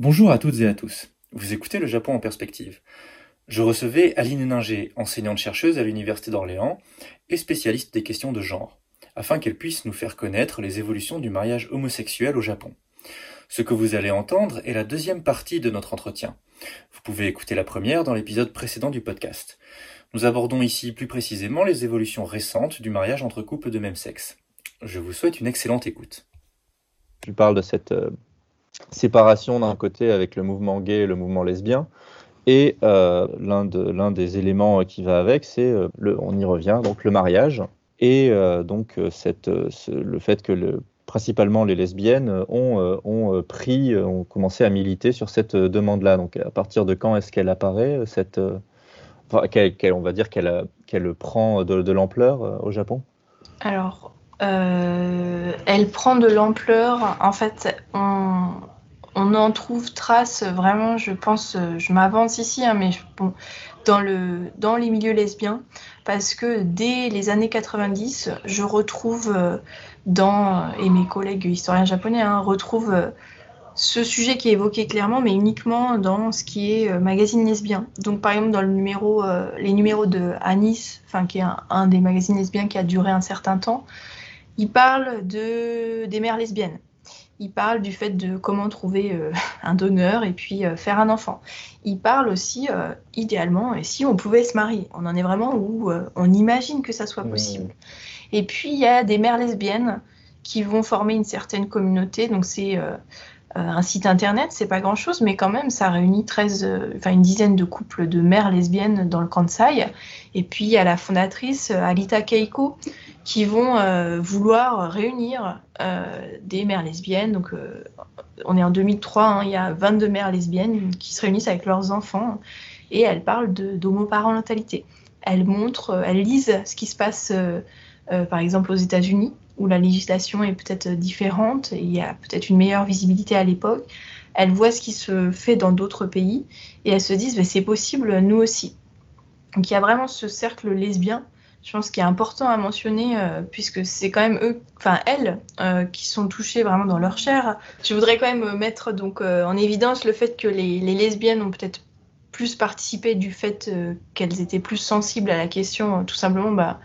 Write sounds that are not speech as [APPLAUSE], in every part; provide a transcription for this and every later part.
Bonjour à toutes et à tous. Vous écoutez le Japon en perspective. Je recevais Aline Ninger, enseignante-chercheuse à l'Université d'Orléans et spécialiste des questions de genre, afin qu'elle puisse nous faire connaître les évolutions du mariage homosexuel au Japon. Ce que vous allez entendre est la deuxième partie de notre entretien. Vous pouvez écouter la première dans l'épisode précédent du podcast. Nous abordons ici plus précisément les évolutions récentes du mariage entre couples de même sexe. Je vous souhaite une excellente écoute. Je parle de cette euh, séparation d'un côté avec le mouvement gay et le mouvement lesbien. Et euh, l'un de, des éléments qui va avec, c'est, euh, on y revient, donc le mariage. Et euh, donc le fait que le, principalement les lesbiennes ont, ont, pris, ont commencé à militer sur cette demande-là. Donc à partir de quand est-ce qu'elle apparaît, cette, on va dire qu'elle, qu'elle prend de, de l'ampleur au Japon? Alors, elle prend de l'ampleur. En fait, on, en trouve trace vraiment, je pense, euh, je m'avance ici, hein, mais bon, dans, le, dans les milieux lesbiens, parce que dès les années 90, je retrouve euh, dans, et mes collègues historiens japonais hein, retrouvent euh, ce sujet qui est évoqué clairement, mais uniquement dans ce qui est magazine lesbien. Donc, par exemple, dans les numéros de Anis, enfin, qui est un, des magazines lesbiens qui a duré un certain temps, il parle de, des mères lesbiennes il parle du fait de comment trouver euh, [LAUGHS] un donneur et puis euh, faire un enfant. Il parle aussi, euh, idéalement, et si on pouvait se marier. On en est vraiment où on imagine que ça soit possible. Et puis, il y a des mères lesbiennes qui vont former une certaine communauté. Donc, c'est un site internet, c'est pas grand chose, mais quand même, ça réunit 13, enfin, une dizaine de couples de mères lesbiennes dans le Kansai. Et puis, il y a la fondatrice, Alita Keiko, qui vont euh, vouloir réunir euh, des mères lesbiennes. Donc, euh, on est en 2003, hein, il y a 22 mères lesbiennes qui se réunissent avec leurs enfants et elles parlent d'homoparentalité. Elles montrent, elles lisent ce qui se passe, par exemple, aux États-Unis, où la législation est peut-être différente et il y a peut-être une meilleure visibilité à l'époque. Elles voient ce qui se fait dans d'autres pays et elles se disent, bah, c'est possible, nous aussi. Donc, il y a vraiment ce cercle lesbien je pense qu'il est important à mentionner, euh, puisque c'est quand même eux, enfin elles, euh, qui sont touchées vraiment dans leur chair. Je voudrais quand même mettre donc euh, en évidence le fait que les, lesbiennes ont peut-être plus participé du fait qu'elles étaient plus sensibles à la question, tout simplement bah,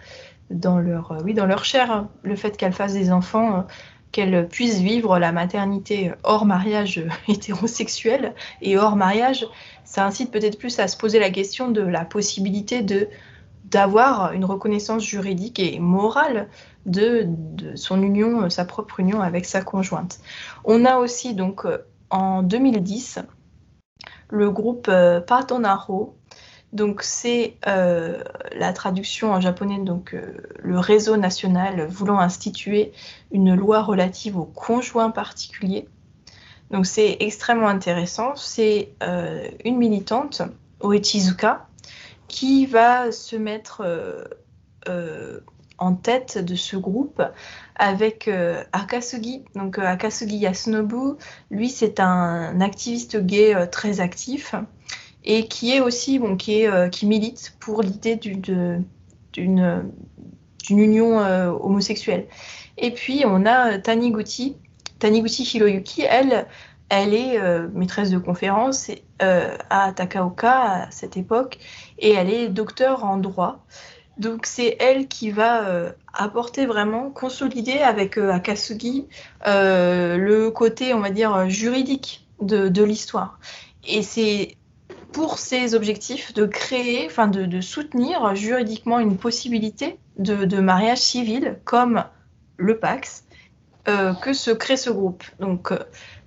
dans leur, oui, dans leur chair, hein. le fait qu'elles fassent des enfants. qu'elles puissent vivre la maternité hors mariage [LAUGHS] hétérosexuel et hors mariage, ça incite peut-être plus à se poser la question de la possibilité de d'avoir une reconnaissance juridique et morale de, son union, sa propre union avec sa conjointe. On a aussi donc euh, en 2010 le groupe euh, Patonaro. Donc c'est euh, la traduction en japonais, donc le réseau national voulant instituer une loi relative aux conjoints particuliers. Donc c'est extrêmement intéressant. C'est une militante, Oechizuka, qui va se mettre euh, euh, en tête de ce groupe avec euh, Akasugi. Donc Akasugi Yasunobu, lui c'est un activiste gay très actif et qui est aussi bon, qui, est, qui milite pour l'idée d'une union homosexuelle. Et puis on a Taniguchi, Taniguchi Hiroyuki, elle, elle est maîtresse de conférence à Takaoka à cette époque et elle est docteur en droit. Donc c'est elle qui va euh, apporter vraiment, consolider avec euh, Akasugi euh, le côté, on va dire, juridique de, l'histoire. Et c'est pour ces objectifs de créer, enfin de, soutenir juridiquement une possibilité de, de mariage civil comme le Pax que se crée ce groupe. Donc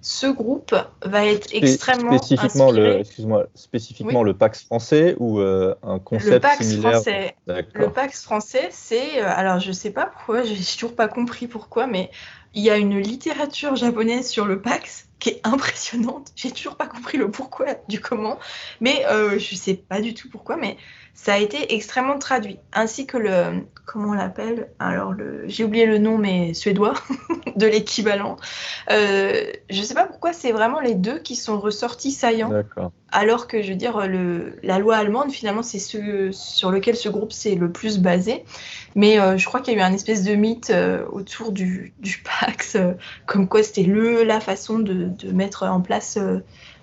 ce groupe va être extrêmement spécifiquement le excuse-moi spécifiquement le Pax français ou euh, un concept le Pax similaire français. Le Pax français, c'est euh, alors je sais pas pourquoi, j'ai toujours pas compris pourquoi, mais il y a une littérature japonaise sur le Pax qui est impressionnante. J'ai toujours pas compris le pourquoi du comment, mais euh, je sais pas du tout pourquoi, mais ça a été extrêmement traduit, ainsi que le, comment on l'appelle Alors, j'ai oublié le nom, mais suédois, [LAUGHS] de l'équivalent. Euh, je ne sais pas pourquoi c'est vraiment les deux qui sont ressortis saillants. Alors que, je veux dire, le, la loi allemande, finalement, c'est ce sur lequel ce groupe s'est le plus basé. Mais euh, je crois qu'il y a eu un espèce de mythe euh, autour du, du Pax, comme quoi c'était le la façon de, de, mettre en place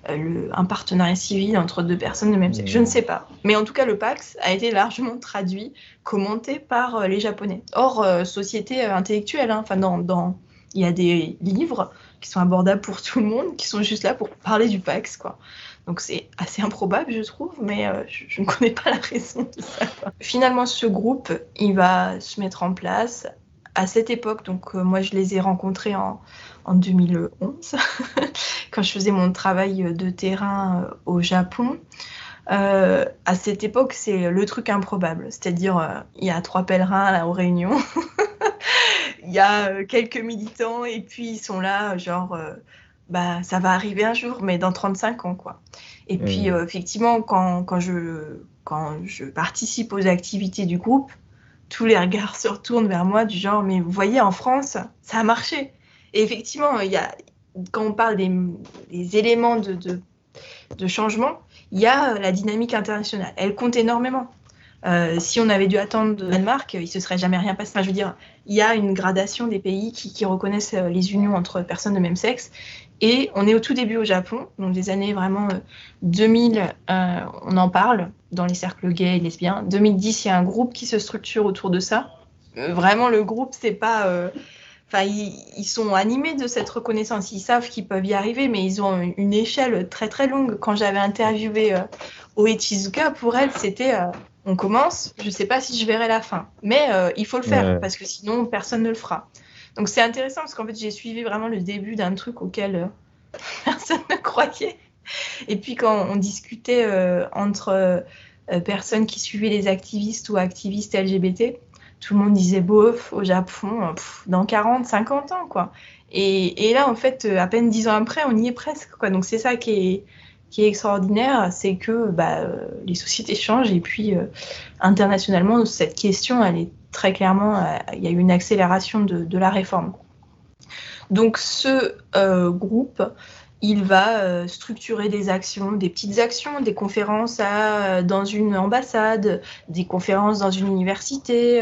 un partenariat civil entre deux personnes de même sexe. Je ne sais pas. Mais en tout cas, le Pax a été largement traduit, commenté par les Japonais. Or, société intellectuelle, hein, dans, dans, il y a des livres qui sont abordables pour tout le monde, qui sont juste là pour parler du Pax, quoi. Donc c'est assez improbable, je trouve, mais euh, je, ne connais pas la raison de ça. Finalement, ce groupe, il va se mettre en place à cette époque. Donc euh, moi, je les ai rencontrés en, en 2011, [LAUGHS] quand je faisais mon travail de terrain euh, au Japon. à cette époque, c'est le truc improbable. C'est-à-dire, il y a trois pèlerins là, aux réunions, [LAUGHS] il y a quelques militants, et puis ils sont là, genre bah, ça va arriver un jour, mais dans 35 ans, quoi. Et puis, euh, effectivement, quand, quand, je, quand je participe aux activités du groupe, tous les regards se retournent vers moi du genre, mais vous voyez, en France, ça a marché. Effectivement, il y a, quand on parle des, éléments de, changement, il y a la dynamique internationale. Elle compte énormément. Euh, si on avait dû attendre de Danemark, il ne se serait jamais rien passé. Enfin, je veux dire, il y a une gradation des pays qui, reconnaissent les unions entre personnes de même sexe et on est au tout début au Japon, donc des années vraiment 2000, euh, euh, on en parle dans les cercles gays et lesbiens. 2010, il y a un groupe qui se structure autour de ça. Euh, vraiment, le groupe, c'est pas. Enfin, ils, sont animés de cette reconnaissance. Ils savent qu'ils peuvent y arriver, mais ils ont une échelle très très longue. Quand j'avais interviewé Oechizuka, pour elle, c'était on commence, je ne sais pas si je verrai la fin, mais il faut le faire parce que sinon personne ne le fera. Donc c'est intéressant parce qu'en fait j'ai suivi vraiment le début d'un truc auquel euh, [LAUGHS] personne ne croyait. Et puis quand on discutait euh, entre euh, personnes qui suivaient les activistes ou activistes LGBT, tout le monde disait bof au Japon dans 40, 50 ans quoi. Et, là en fait à peine 10 ans après on y est presque quoi. Donc c'est ça qui est extraordinaire, c'est que bah, les sociétés changent et puis internationalement cette question elle est très clairement, euh, il y a eu une accélération de, la réforme. Donc ce euh, groupe, il va euh, structurer des actions, des petites actions, des conférences dans une ambassade, des conférences dans une université,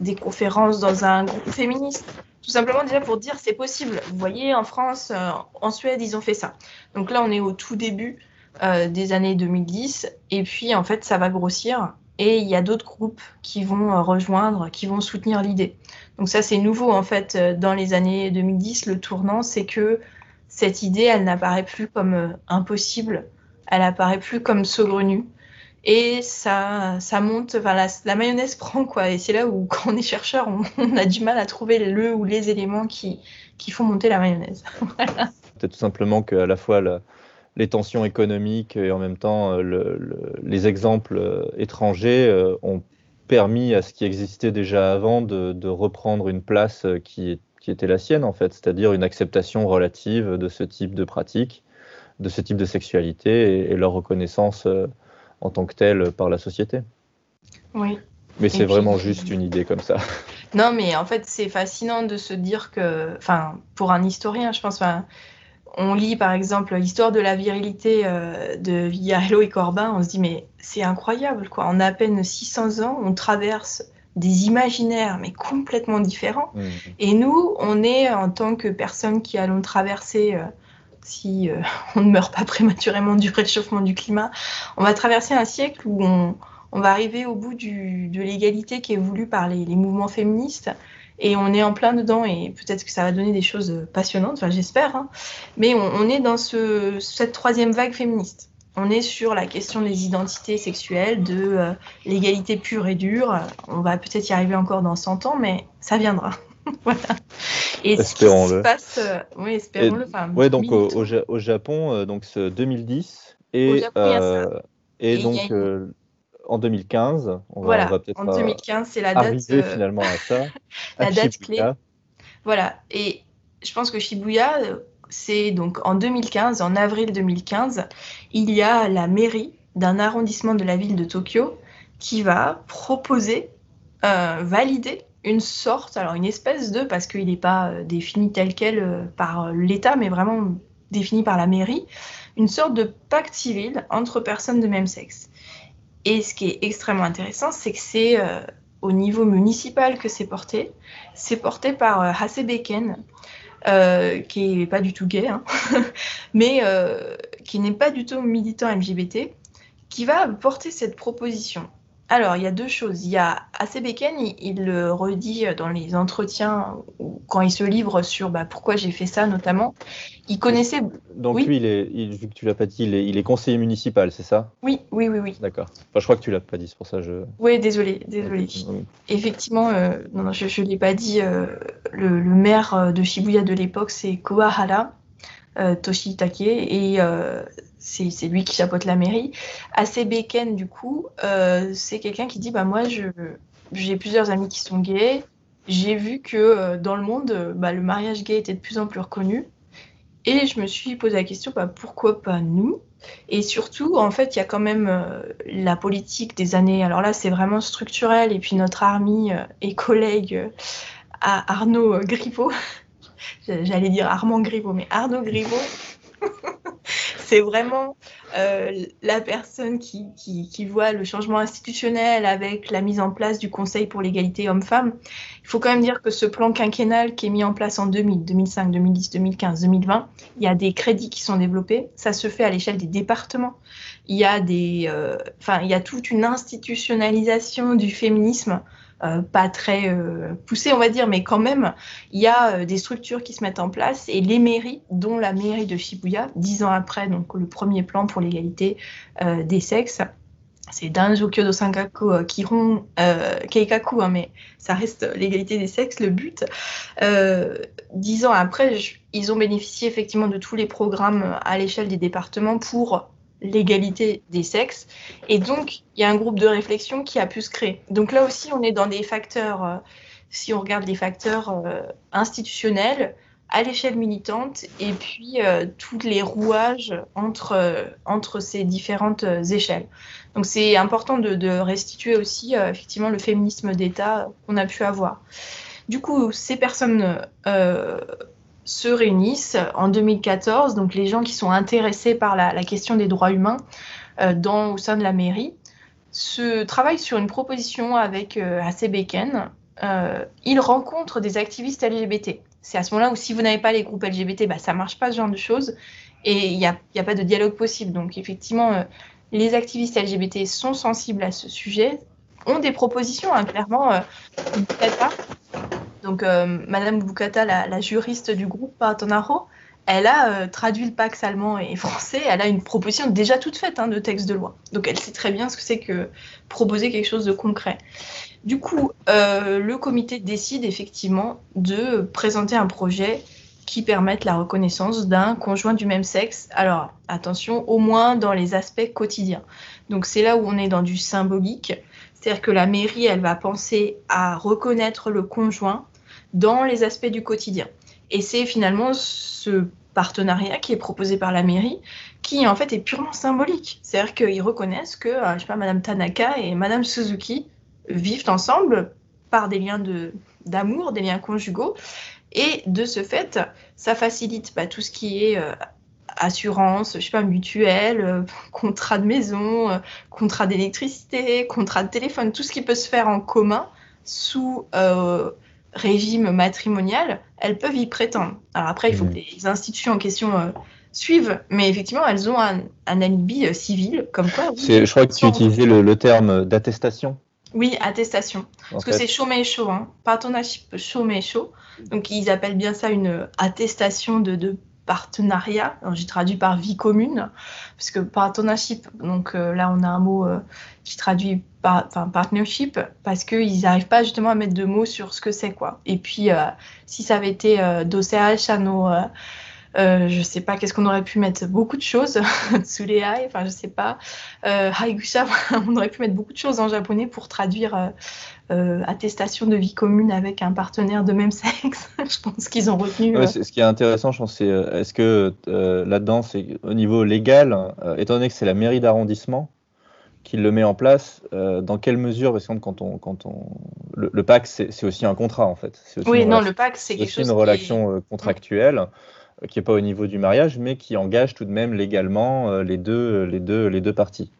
des conférences dans un groupe féministe. Tout simplement déjà pour dire c'est possible. Vous voyez, en France, en Suède, ils ont fait ça. Donc là, on est au tout début des années 2010. Et puis, en fait, ça va grossir. Et il y a d'autres groupes qui vont euh, rejoindre, qui vont soutenir l'idée. Donc ça, c'est nouveau en fait euh, dans les années 2010. Le tournant, c'est que cette idée, elle n'apparaît plus comme euh, impossible, elle apparaît plus comme saugrenue. Et ça, ça monte, enfin, la, mayonnaise [LAUGHS] prend quoi. Et c'est là où, quand on est chercheur, on, a du mal à trouver le ou les éléments qui, qui font monter la mayonnaise. [LAUGHS] C'est tout simplement qu'à la fois les tensions économiques et en même temps euh, les exemples euh, étrangers ont permis à ce qui existait déjà avant de, reprendre une place qui, était la sienne en fait, c'est-à-dire une acceptation relative de ce type de pratique, de ce type de sexualité et, leur reconnaissance en tant que telle par la société. Oui. Mais c'est vraiment juste une idée comme ça. [LAUGHS] Non, mais en fait, c'est fascinant de se dire que, enfin, pour un historien, je pense, on lit par exemple l'histoire de la virilité euh, de Villarello et Corbin, on se dit mais c'est incroyable quoi. En à peine 600 ans, on traverse des imaginaires mais complètement différents. Mmh. Et nous, on est en tant que personnes qui allons traverser, euh, si euh, [LAUGHS] on ne meurt pas prématurément du réchauffement du climat, on va traverser un siècle où on, va arriver au bout de l'égalité qui est voulue par les mouvements féministes et on est en plein dedans et peut-être que ça va donner des choses passionnantes, enfin j'espère, hein. mais on, est dans ce, cette troisième vague féministe. On est sur la question des identités sexuelles, de euh, l'égalité pure et dure. On va peut-être y arriver encore dans 100 ans, mais ça viendra. [LAUGHS] voilà. espérons-le. Euh, oui, espérons-le. Oui, donc au, Japon, euh, donc ce 2010 et, et, donc en 2015. On va, voilà, en 2015, c'est la date. Euh, finalement à ça. [LAUGHS] la date clé. Voilà. Et je pense que Shibuya, c'est donc en 2015, en avril 2015, il y a la mairie d'un arrondissement de la ville de Tokyo qui va proposer, euh, valider une sorte, alors une espèce de, parce qu'il n'est pas euh, défini tel quel par l'État, mais vraiment défini par la mairie, une sorte de pacte civil entre personnes de même sexe. Et ce qui est extrêmement intéressant, c'est que c'est euh, au niveau municipal que c'est porté. C'est porté par euh, Hasebeken, euh, qui est pas du tout gay, hein, [LAUGHS] mais qui n'est pas du tout militant LGBT, qui va porter cette proposition. Alors, il y a deux choses. Il y a AC Beken, il, le redit dans les entretiens ou quand il se livre sur bah, pourquoi j'ai fait ça notamment. Il connaissait. Donc lui, il est, vu que tu l'as pas dit, il est, conseiller municipal, c'est ça? Oui, oui, oui, oui. D'accord. Enfin, je crois que tu l'as pas dit, c'est pour ça que je. Oui, désolé, désolé. Effectivement, euh, non, je ne l'ai pas dit. Euh, le, maire de Shibuya de l'époque, c'est Koahara. Euh, Toshitake et c'est lui qui chapeaute la mairie. Assez Beken, du coup, euh, c'est quelqu'un qui dit bah, Moi, j'ai plusieurs amis qui sont gays. J'ai vu que euh, dans le monde, bah, le mariage gay était de plus en plus reconnu. Et je me suis posé la question bah, pourquoi pas nous? Et surtout, en fait, il y a quand même euh, la politique des années. Alors là, c'est vraiment structurel. Et puis notre ami et collègue Arnaud Griveaux, [LAUGHS] j'allais dire Armand Griveaux, mais Arnaud Griveaux [LAUGHS] c'est vraiment euh, la personne qui, voit le changement institutionnel avec la mise en place du Conseil pour l'égalité homme-femme. Il faut quand même dire que ce plan quinquennal qui est mis en place en 2000, 2005, 2010, 2015, 2020, il y a des crédits qui sont développés. Ça se fait à l'échelle des départements. Il y a euh, il y a toute une institutionnalisation du féminisme euh, pas très euh, poussé, on va dire, mais quand même, il y a euh, des structures qui se mettent en place et les mairies, dont la mairie de Shibuya, dix ans après, donc le premier plan pour l'égalité des sexes, c'est Danjo Kyodo Sankaku Kiron Keikaku, hein, mais ça reste l'égalité des sexes, le but. dix ans après, ils ont bénéficié effectivement de tous les programmes à l'échelle des départements pour l'égalité des sexes. Et donc, il y a un groupe de réflexion qui a pu se créer. Donc là aussi, on est dans des facteurs, euh, si on regarde les facteurs euh, institutionnels, à l'échelle militante, et puis euh, tous les rouages entre, entre ces différentes échelles. Donc c'est important de, de, restituer aussi effectivement le féminisme d'État qu'on a pu avoir. Du coup, ces personnes se réunissent en 2014, donc les gens qui sont intéressés par la, question des droits humains euh, dans, au sein de la mairie, se travaillent sur une proposition avec euh. Euh, ils rencontrent des activistes LGBT. C'est à ce moment-là où si vous n'avez pas les groupes LGBT, bah, ça marche pas ce genre de choses et il n'y a, a, pas de dialogue possible. Donc effectivement, euh, les activistes LGBT sont sensibles à ce sujet, ont des propositions, hein, clairement. Donc, euh, Madame Bukata, la, juriste du groupe Patonaro, elle a euh, traduit le Pax allemand et français. Elle a une proposition déjà toute faite hein, de texte de loi. Donc, elle sait très bien ce que c'est que proposer quelque chose de concret. Du coup, euh, le comité décide effectivement de présenter un projet qui permette la reconnaissance d'un conjoint du même sexe. Alors, attention, au moins dans les aspects quotidiens. Donc, c'est là où on est dans du symbolique. C'est-à-dire que la mairie, elle va penser à reconnaître le conjoint dans les aspects du quotidien. Et c'est finalement ce partenariat qui est proposé par la mairie qui en fait est purement symbolique. C'est-à-dire qu'ils reconnaissent que, euh, je sais pas, Madame Tanaka et Madame Suzuki vivent ensemble par des liens d'amour, des liens conjugaux. Et de ce fait, ça facilite bah, tout ce qui est euh, assurance, je sais pas, mutuelle, euh, contrat de maison, contrat d'électricité, contrat de téléphone, tout ce qui peut se faire en commun sous régime matrimonial, elles peuvent y prétendre. Alors après, il faut mmh. que les institutions en question euh, suivent, mais effectivement, elles ont un, alibi euh, civil, comme quoi. je crois que tu utilisais le, terme d'attestation. Oui, attestation. Parce que c'est chaud mais chaud, hein. partnership chaud mais chaud. Donc ils appellent bien ça une attestation de, de partenariat. J'ai traduit par vie commune, parce que partnership, donc euh, là on a un mot euh, qui traduit par, enfin, partnership, parce qu'ils n'arrivent pas justement à mettre de mots sur ce que c'est quoi. Et puis euh, si ça avait été d'OCH à nos euh, je sais pas, qu'est-ce qu'on aurait pu mettre? Beaucoup de choses. [LAUGHS] Tsurehai, enfin, je sais pas. Euh, Haigusha, [LAUGHS] on aurait pu mettre beaucoup de choses en japonais pour traduire euh, euh, attestation de vie commune avec un partenaire de même [LAUGHS] sexe. je pense qu'ils ont retenu. ce qui est intéressant, je pense, c'est est-ce que là-dedans, c'est au niveau légal, étant donné que c'est la mairie d'arrondissement, qui le met en place, dans quelle mesure, parce que quand on, quand on, le, le PAC, c'est aussi un contrat en fait. Oui, non, le PAC, c'est quelque chose. une relation contractuelle qui n'est pas au niveau du mariage, mais qui engage tout de même légalement euh, les, deux, les, deux, les deux parties.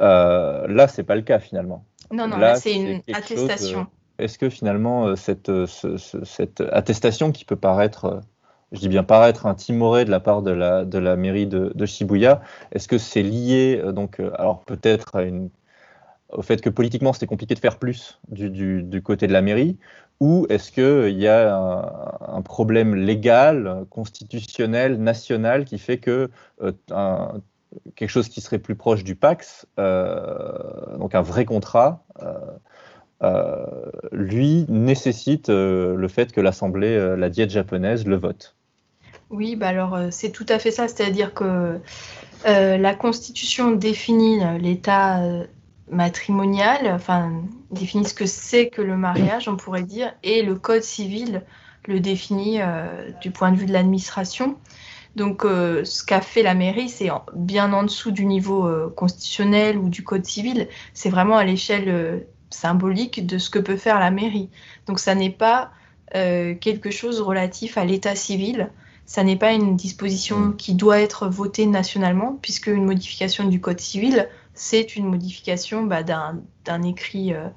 Euh, là, c'est pas le cas finalement. Non, non, là, c'est une attestation. Est-ce que finalement, euh, cette, cette attestation qui peut paraître je dis bien paraître un timoré de la part de la, mairie de, Shibuya. Est-ce que c'est lié, donc, alors peut-être au fait que politiquement c'était compliqué de faire plus du, côté de la mairie, ou est-ce qu'il y a un, problème légal, constitutionnel, national qui fait que quelque chose qui serait plus proche du Pax, euh, donc un vrai contrat, euh, euh, lui nécessite le fait que l'Assemblée, la diète japonaise, le vote. Oui, bah alors c'est tout à fait ça, c'est-à-dire que la Constitution définit l'état matrimonial, enfin définit ce que c'est que le mariage, on pourrait dire, et le Code civil le définit du point de vue de l'administration. Donc, euh, ce qu'a fait la mairie, c'est bien en dessous du niveau euh, constitutionnel ou du code civil. C'est vraiment à l'échelle euh, symbolique de ce que peut faire la mairie. Donc, ça n'est pas euh, quelque chose relatif à l'état civil. Ça n'est pas une disposition mmh. qui doit être votée nationalement, puisque une modification du code civil, c'est une modification bah, d'un écrit euh,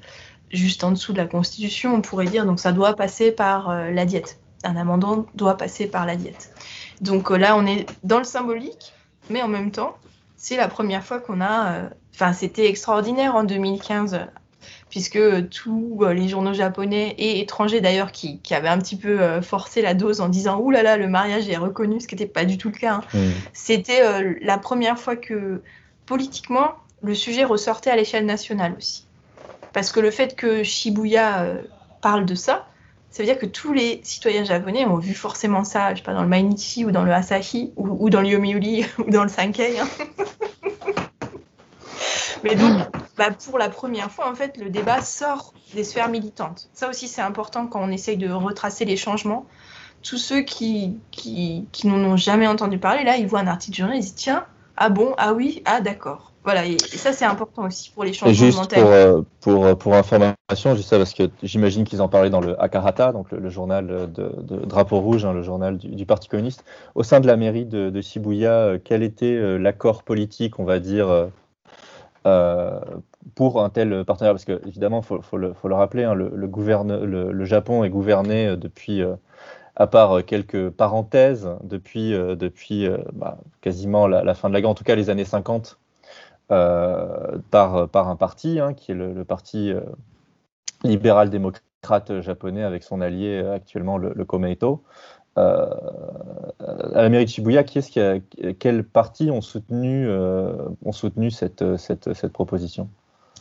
juste en dessous de la Constitution, on pourrait dire. Donc, ça doit passer par euh, la diète. Un amendement doit passer par la diète. Donc euh, là, on est dans le symbolique, mais en même temps, c'est la première fois qu'on a. Enfin, c'était extraordinaire en 2015, puisque tous euh, les journaux japonais et étrangers d'ailleurs qui, qui, avaient un petit peu forcé la dose en disant Ouh là là, le mariage est reconnu, ce qui n'était pas du tout le cas. Hein. Mmh. C'était euh, la première fois que politiquement, le sujet ressortait à l'échelle nationale aussi. Parce que le fait que Shibuya euh, parle de ça, ça veut dire que tous les citoyens japonais ont vu forcément ça, je sais pas, dans le Mainichi ou dans le Asahi ou, ou dans le Yomiuri [LAUGHS] ou dans le Sankei. Hein. [LAUGHS] Mais donc, bah, pour la première fois, en fait, le débat sort des sphères militantes. Ça aussi, c'est important quand on essaye de retracer les changements. Tous ceux qui, qui, qui n'en ont jamais entendu parler, là, ils voient un article journal, ils disent tiens, ah bon, ah oui, ah d'accord. Voilà, et, et ça c'est important aussi pour les changements et juste mentaux. Pour, euh, pour, pour, information, juste ça parce que j'imagine qu'ils en parlaient dans le Akahata, donc le, le journal de, de, Drapeau Rouge, hein, le journal du, du, Parti communiste. Au sein de la mairie de, de Shibuya, euh, quel était euh, l'accord politique, on va dire, euh, pour un tel partenaire Parce que évidemment, il faut, le, rappeler, hein, le, Japon est gouverné depuis à part quelques parenthèses, depuis, euh, depuis euh, bah, quasiment la, fin de la guerre, en tout cas les années 50, euh, par, par un parti, hein, qui est le, parti euh, libéral-démocrate japonais avec son allié actuellement, le, le Komeito. À la mairie de Shibuya, qui est-ce partis ont soutenu, cette, proposition?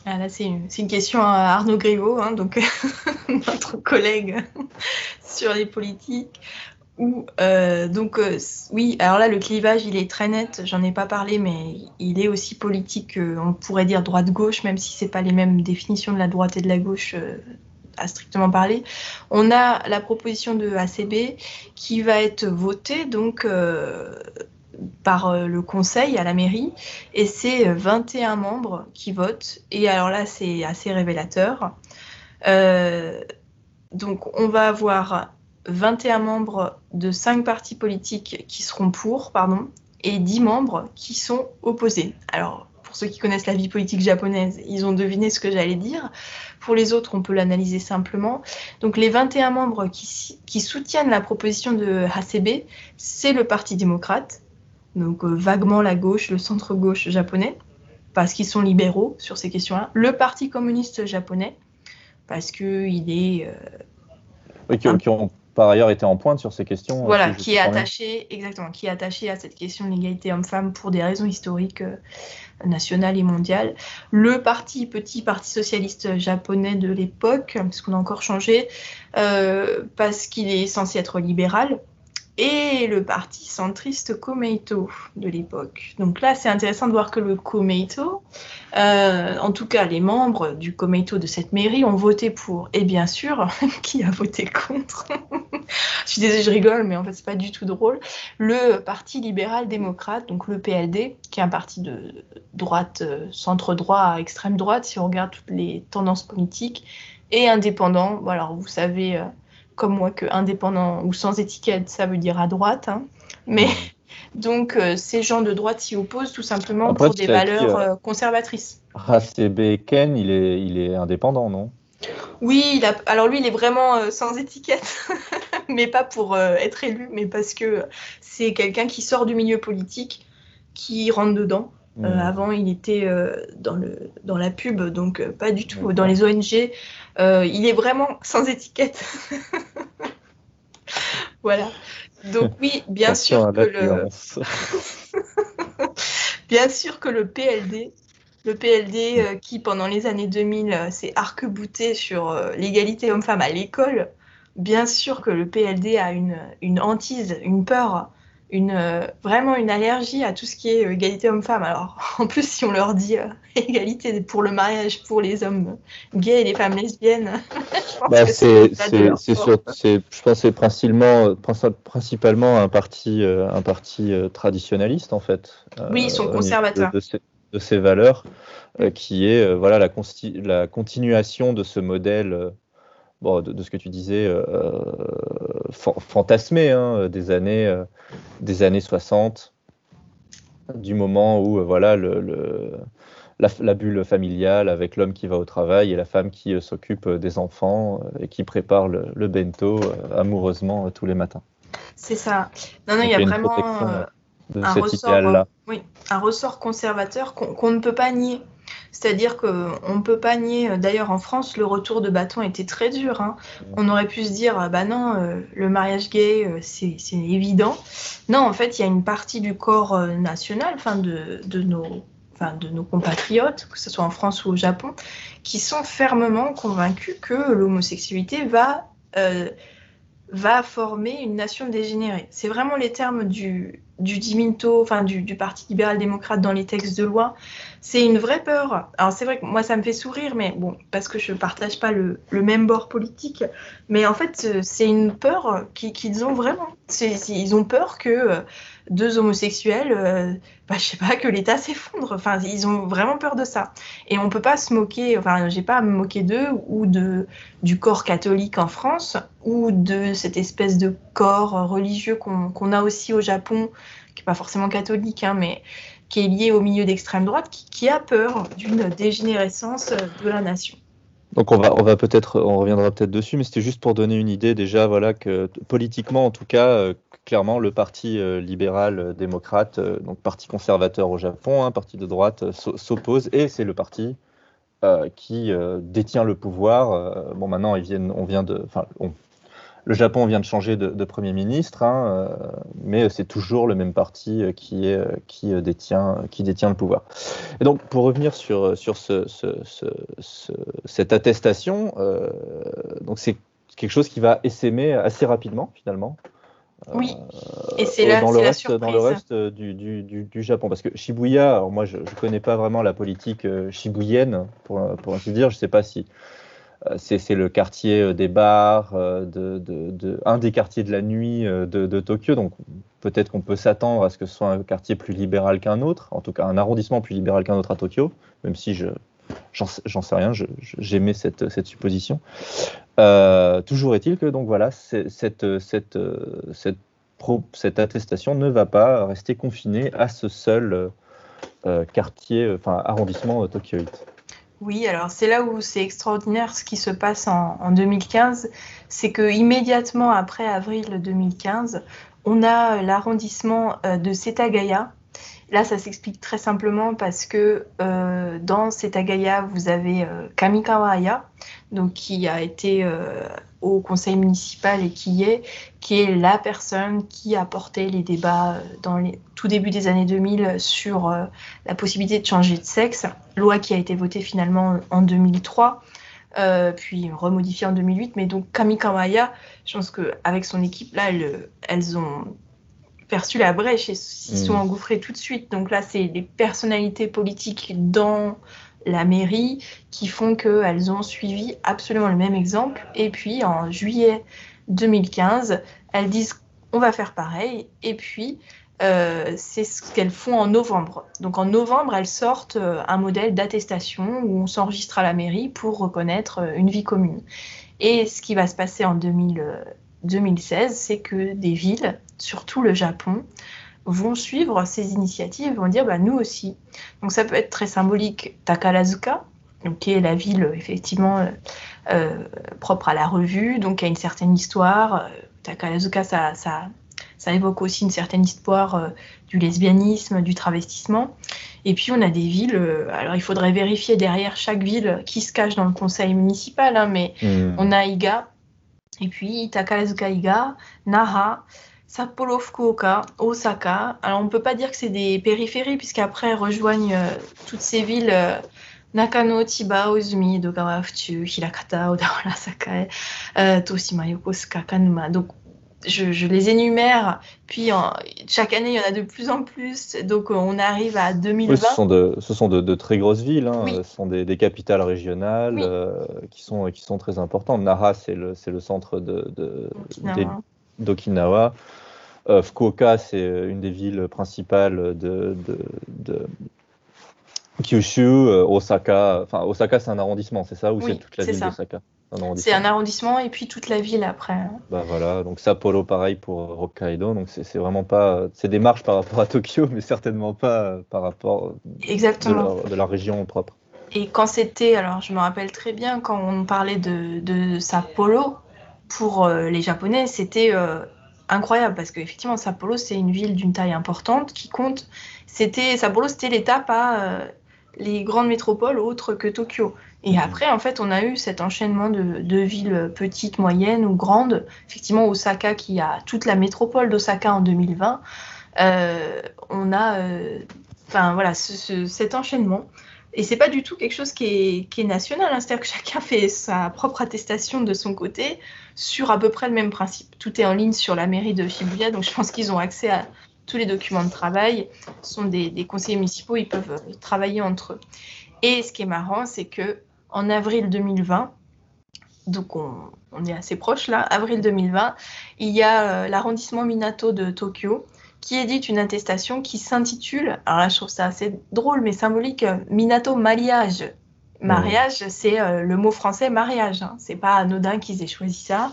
Ah, c'est une, question à Arnaud Griveau, hein, donc [LAUGHS] notre collègue [LAUGHS] sur les politiques. Où, euh, donc euh, oui, alors là le clivage il est très net, j'en ai pas parlé, mais il est aussi politique, euh, on pourrait dire droite-gauche, même si c'est pas les mêmes définitions de la droite et de la gauche euh, strictement parler. On a la proposition de ACB qui va être votée donc euh, par euh, le conseil à la mairie et c'est 21 membres qui votent et alors là c'est assez révélateur. Euh, donc on va avoir 21 membres de 5 partis politiques qui seront pour, pardon, et 10 membres qui sont opposés. Alors pour ceux qui connaissent la vie politique japonaise, ils ont deviné ce que j'allais dire. Pour les autres, on peut l'analyser simplement. Donc les 21 membres qui, qui soutiennent la proposition de HCB, c'est le Parti démocrate, donc euh, vaguement la gauche, le centre-gauche japonais, parce qu'ils sont libéraux sur ces questions-là. Le Parti communiste japonais, parce qu'il est... Euh, oui, qui, un... qui, ont par ailleurs été en pointe sur ces questions. Voilà, qui est attaché, exactement, qui est attaché à cette question de l'égalité homme-femme pour des raisons historiques euh, nationales et mondiales. Le parti, petit parti socialiste japonais de l'époque, parce qu'on a encore changé, euh, parce qu'il est censé être libéral, et le parti centriste Komeito de l'époque. Donc là, c'est intéressant de voir que le Komeito, euh, en tout cas les membres du Komeito de cette mairie, ont voté pour. Et bien sûr, [LAUGHS] qui a voté contre? [LAUGHS] Je suis désolée, je rigole, mais en fait, c'est pas du tout drôle. Le Parti libéral-démocrate, donc le PLD, qui est un parti de droite, euh, centre-droit extrême droite, si on regarde toutes les tendances politiques, et indépendant. Bon, alors, vous savez... Euh, comme moi que indépendant ou sans étiquette, ça veut dire à droite. Hein. Mais [LAUGHS] donc euh, ces gens de droite s'y opposent tout simplement Après, pour des valeurs qui, euh, conservatrices. HCB Ken, il est, il est indépendant, non? Oui, il a, alors lui, il est vraiment euh, sans étiquette. [LAUGHS] mais pas pour euh, être élu, mais parce que c'est quelqu'un qui sort du milieu politique, qui rentre dedans. Mmh. avant, il était dans, le, dans la pub, donc pas du tout dans les ONG. Il est vraiment sans étiquette. [LAUGHS] voilà. Donc oui, bien sûr que le... [LAUGHS] bien sûr que le PLD le PLD euh, qui, pendant les années 2000, euh, s'est arc-bouté sur euh, l'égalité homme-femme à l'école, bien sûr que le PLD a une, une hantise, une peur, une, vraiment une allergie à tout ce qui est égalité homme-femme. Alors, [LAUGHS] en plus, si on leur dit [LAUGHS] égalité pour le mariage pour les hommes gays et les femmes lesbiennes, [LAUGHS] bah, c'est, je pense c'est principalement, principalement un parti, un parti traditionnaliste, en fait. Oui, ils sont conservateurs de ces valeurs, euh, qui est euh, voilà la, la, continuation de ce modèle. Euh, bon, de, ce que tu disais, fantasmé hein, des, années, des années 60, du moment où voilà le, la, bulle familiale avec l'homme qui va au travail et la femme qui s'occupe des enfants et qui prépare le, bento amoureusement tous les matins. C'est ça. Non, non, il y a, vraiment un ressort, euh, Oui, un ressort conservateur qu'on ne peut pas nier. C'est-à-dire qu'on ne peut pas nier, euh, d'ailleurs en France, le retour de bâton était très dur. Hein. On aurait pu se dire, ah bah non, euh, le mariage gay, c'est évident. Non, en fait, il y a une partie du corps national, enfin de, nos, enfin, de nos compatriotes, que ce soit en France ou au Japon, qui sont fermement convaincus que l'homosexualité va va former une nation dégénérée. C'est vraiment les termes du, du Diminto, enfin du, Parti libéral-démocrate dans les textes de loi. C'est une vraie peur. Alors c'est vrai que moi ça me fait sourire, mais bon, parce que je ne partage pas le, même bord politique. Mais en fait, c'est une peur qu'ils ont vraiment. Ils ont peur que euh, deux homosexuels, euh, bah, je sais pas, que l'État s'effondre. Enfin, ils ont vraiment peur de ça. Et on peut pas se moquer, enfin, j'ai pas à me moquer d'eux ou de, du corps catholique en France ou de cette espèce de corps religieux qu'on a aussi au Japon, qui n'est pas forcément catholique, hein, mais qui est lié au milieu d'extrême droite, qui, qui a peur d'une dégénérescence de la nation. Donc on va, on va peut-être, on reviendra peut-être dessus, mais c'était juste pour donner une idée déjà, voilà que politiquement en tout cas, euh, clairement, le parti euh, libéral euh, démocrate, euh, donc parti conservateur au Japon, un hein, parti de droite, s'oppose et c'est le parti qui détient le pouvoir. bon, maintenant, ils viennent, on vient de, enfin, le Japon vient de changer de, premier ministre, hein, mais c'est toujours le même parti qui, est, qui, détient, qui détient le pouvoir. Et donc, pour revenir sur, sur ce, cette attestation, donc c'est quelque chose qui va essaimer assez rapidement, finalement. Oui, euh, et c'est là, dans le reste, Dans le reste du, du, du, Japon. Parce que Shibuya, alors moi je ne connais pas vraiment la politique euh, shibuyenne, pour, pour ainsi dire. Je ne sais pas si euh, c'est le quartier des bars, de, un des quartiers de la nuit de, Tokyo. Donc peut-être qu'on peut, s'attendre à ce que ce soit un quartier plus libéral qu'un autre, en tout cas un arrondissement plus libéral qu'un autre à Tokyo, même si je j'en sais rien, j'aimais cette, cette, supposition. Euh, toujours est-il que donc voilà, cette, attestation ne va pas rester confinée à ce seul euh, quartier, enfin arrondissement tokyoïte. Oui, alors c'est là où c'est extraordinaire ce qui se passe en, en 2015, c'est que immédiatement après avril 2015, on a l'arrondissement euh, de Setagaya Là, ça s'explique très simplement parce que euh, dans Setagaya, vous avez euh, Kamikawa Aya, donc qui a été euh, au conseil municipal et qui est, qui est la personne qui a porté les débats dans les tout début des années 2000 sur la possibilité de changer de sexe, loi qui a été votée finalement en 2003. puis remodifiée en 2008. Mais donc Kamikawa Aya, je pense qu'avec son équipe, là, elles, elles ont perçu la brèche et s'y sont mm. engouffrés tout de suite. Donc là, c'est des personnalités politiques dans la mairie qui font qu'elles ont suivi absolument le même exemple. Et puis en juillet 2015, elles disent on va faire pareil. Et puis euh, c'est ce qu'elles font en novembre. Donc en novembre, elles sortent euh, un modèle d'attestation où on s'enregistre à la mairie pour reconnaître euh, une vie commune. Et ce qui va se passer en 2000, 2016, c'est que des villes, surtout le Japon, vont suivre ces initiatives, vont dire bah, nous aussi. Donc ça peut être très symbolique. Takarazuka, donc, qui est la ville effectivement euh, euh, propre à la revue, donc qui a une certaine histoire. Takarazuka, ça, ça, ça évoque aussi une certaine histoire du lesbianisme, du travestissement. Et puis on a des villes, alors il faudrait vérifier derrière chaque ville qui se cache dans le conseil municipal, hein, mais hmm. on a Iga, et puis Takarazuka Iga, Nara, Sapporo, Fukuoka, Osaka. Alors on ne peut pas dire que c'est des périphéries, puisqu'après elles rejoignent toutes ces villes Nakano, Chiba, Ozumi, Dogawa, Fuchu, Hirakata, Odawara, Sakae, euh, Toshima, Yokosuka, Kanuma. Donc, je, les énumère, puis chaque année, il y en a de plus en plus, donc on arrive à 2020. ce sont de, ce sont de, très grosses villes, hein. ce sont des, capitales régionales euh, qui, sont, qui sont très importantes. Nara, c'est le, le centre d'Okinawa. Euh, Fukuoka, c'est une des villes principales de, Kyushu, euh, Osaka, enfin Osaka c'est un arrondissement, c'est ça ou c'est toute la ville d'Osaka? C'est un arrondissement et puis toute la ville après. Hein. Bah voilà, donc Sapporo pareil pour Hokkaido, donc c'est vraiment pas, c'est des marches par rapport à Tokyo, mais certainement pas par rapport Exactement. De, la, région propre. Et quand c'était, alors je me rappelle très bien quand on parlait de, de Sapporo pour euh, les Japonais, c'était euh, incroyable parce qu'effectivement Sapporo c'est une ville d'une taille importante qui compte. C'était Sapporo c'était l'étape à les grandes métropoles autres que Tokyo. Et après, en fait, on a eu cet enchaînement de, villes petites, moyennes ou grandes. Effectivement, Osaka, qui a toute la métropole d'Osaka en 2020, euh, on a euh, enfin, voilà, cet enchaînement. Et c'est pas du tout quelque chose qui est, national, hein. c'est-à-dire que chacun fait sa propre attestation de son côté sur à peu près le même principe. Tout est en ligne sur la mairie de Shibuya, donc je pense qu'ils ont accès à, tous les documents de travail sont des, conseillers municipaux, ils peuvent euh, travailler entre eux. Et ce qui est marrant, c'est que en avril 2020, donc on, est assez proche là, avril 2020, il y a euh, l'arrondissement Minato de Tokyo qui édite une attestation qui s'intitule, alors là je trouve ça assez drôle mais symbolique, euh, Minato Mariage. Mariage, c'est le mot français mariage, hein. c'est pas anodin qu'ils aient choisi ça.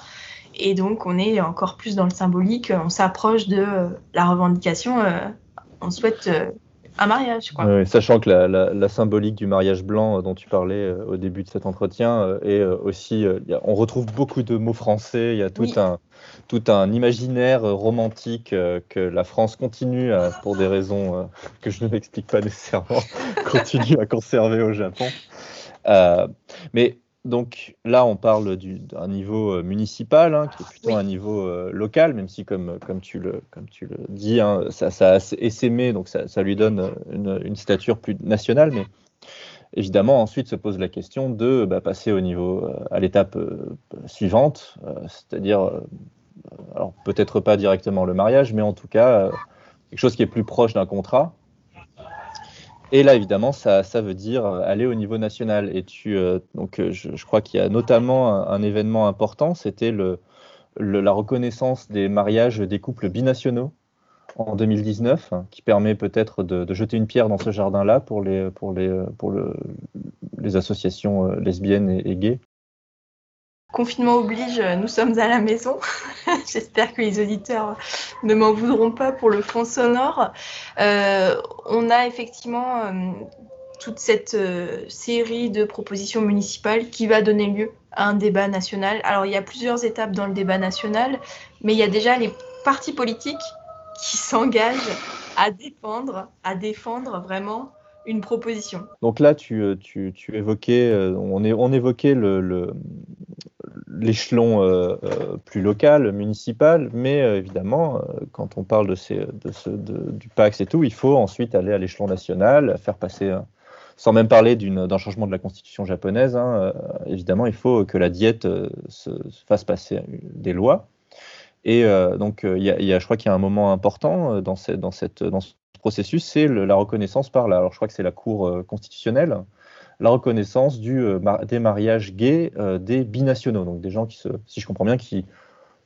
Et donc, on est encore plus dans le symbolique. On s'approche de euh, la revendication. Euh, on souhaite euh, un mariage. Quoi. sachant que la, symbolique du mariage blanc dont tu parlais au début de cet entretien est aussi. on retrouve beaucoup de mots français. Il y a tout, un, tout un imaginaire romantique que la France continue, pour des raisons que je ne m'explique pas nécessairement, [LAUGHS] continue à conserver au Japon. mais donc là, on parle d'un niveau euh, municipal, hein, qui est plutôt un niveau euh, local, même si, comme, comme, tu, le, comme tu le dis, hein, ça, ça, a essaimé, donc ça, ça lui donne une, une, stature plus nationale. Mais évidemment, ensuite se pose la question de bah, passer au niveau, euh, à l'étape suivante, c'est-à-dire, alors peut-être pas directement le mariage, mais en tout cas, quelque chose qui est plus proche d'un contrat. Et là, évidemment, ça, ça, veut dire aller au niveau national. Et tu, euh, donc, euh, je, crois qu'il y a notamment un, événement important, c'était le, la reconnaissance des mariages des couples binationaux en 2019, qui permet peut-être de, jeter une pierre dans ce jardin-là pour les, pour les, pour le, les associations euh, lesbiennes et gays. Confinement oblige, nous sommes à la maison. [LAUGHS] J'espère que les auditeurs ne m'en voudront pas pour le fond sonore. Euh, on a effectivement euh, toute cette euh, série de propositions municipales qui va donner lieu à un débat national. Alors il y a plusieurs étapes dans le débat national, mais il y a déjà les partis politiques qui s'engagent à défendre, à défendre vraiment une proposition. Donc là, tu, tu évoquais, on, est, on évoquait l'échelon euh, euh, plus local, municipal, mais euh, évidemment, quand on parle du PAX et tout, il faut ensuite aller à l'échelon national, faire passer, sans même parler d'un changement de la constitution japonaise, hein, évidemment, il faut que la diète se, fasse passer des lois. Et donc, il y, a, je crois qu'il y a un moment important dans, cette, dans ce processus, c'est la reconnaissance par là. Alors, je crois que c'est la Cour constitutionnelle la reconnaissance euh, des mariages gays euh, des binationaux, donc des gens qui, se, si je comprends bien, qui